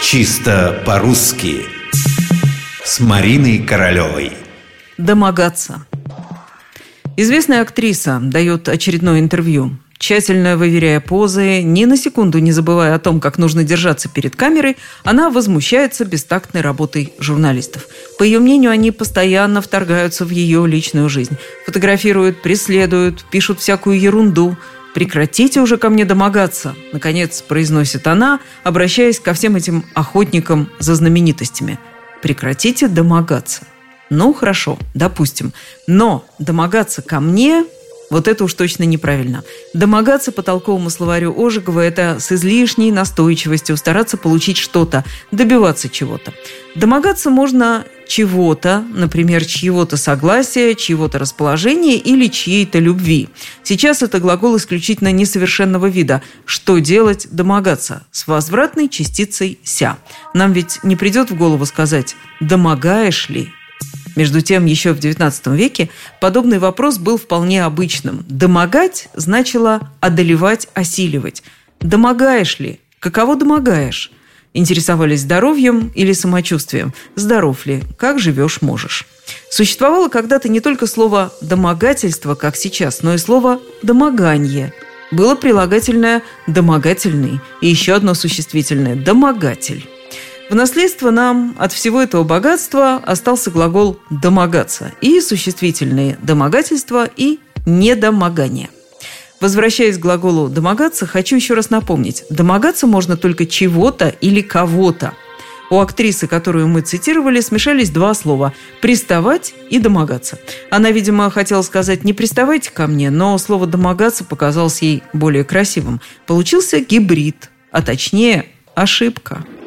Чисто по-русски С Мариной Королевой Домогаться Известная актриса дает очередное интервью Тщательно выверяя позы, ни на секунду не забывая о том, как нужно держаться перед камерой, она возмущается бестактной работой журналистов. По ее мнению, они постоянно вторгаются в ее личную жизнь. Фотографируют, преследуют, пишут всякую ерунду. «Прекратите уже ко мне домогаться», – наконец произносит она, обращаясь ко всем этим охотникам за знаменитостями. «Прекратите домогаться». Ну, хорошо, допустим. Но домогаться ко мне вот это уж точно неправильно. Домогаться по толковому словарю Ожегова – это с излишней настойчивостью стараться получить что-то, добиваться чего-то. Домогаться можно чего-то, например, чьего-то согласия, чьего-то расположения или чьей-то любви. Сейчас это глагол исключительно несовершенного вида. Что делать – домогаться с возвратной частицей «ся». Нам ведь не придет в голову сказать «домогаешь ли?» Между тем, еще в XIX веке подобный вопрос был вполне обычным. «Домогать» значило «одолевать, осиливать». «Домогаешь ли?» «Каково домогаешь?» Интересовались здоровьем или самочувствием. Здоров ли? Как живешь, можешь. Существовало когда-то не только слово «домогательство», как сейчас, но и слово «домогание». Было прилагательное «домогательный» и еще одно существительное «домогатель». В наследство нам от всего этого богатства остался глагол «домогаться» и существительные «домогательство» и «недомогание». Возвращаясь к глаголу «домогаться», хочу еще раз напомнить. Домогаться можно только чего-то или кого-то. У актрисы, которую мы цитировали, смешались два слова – «приставать» и «домогаться». Она, видимо, хотела сказать «не приставайте ко мне», но слово «домогаться» показалось ей более красивым. Получился гибрид, а точнее – ошибка –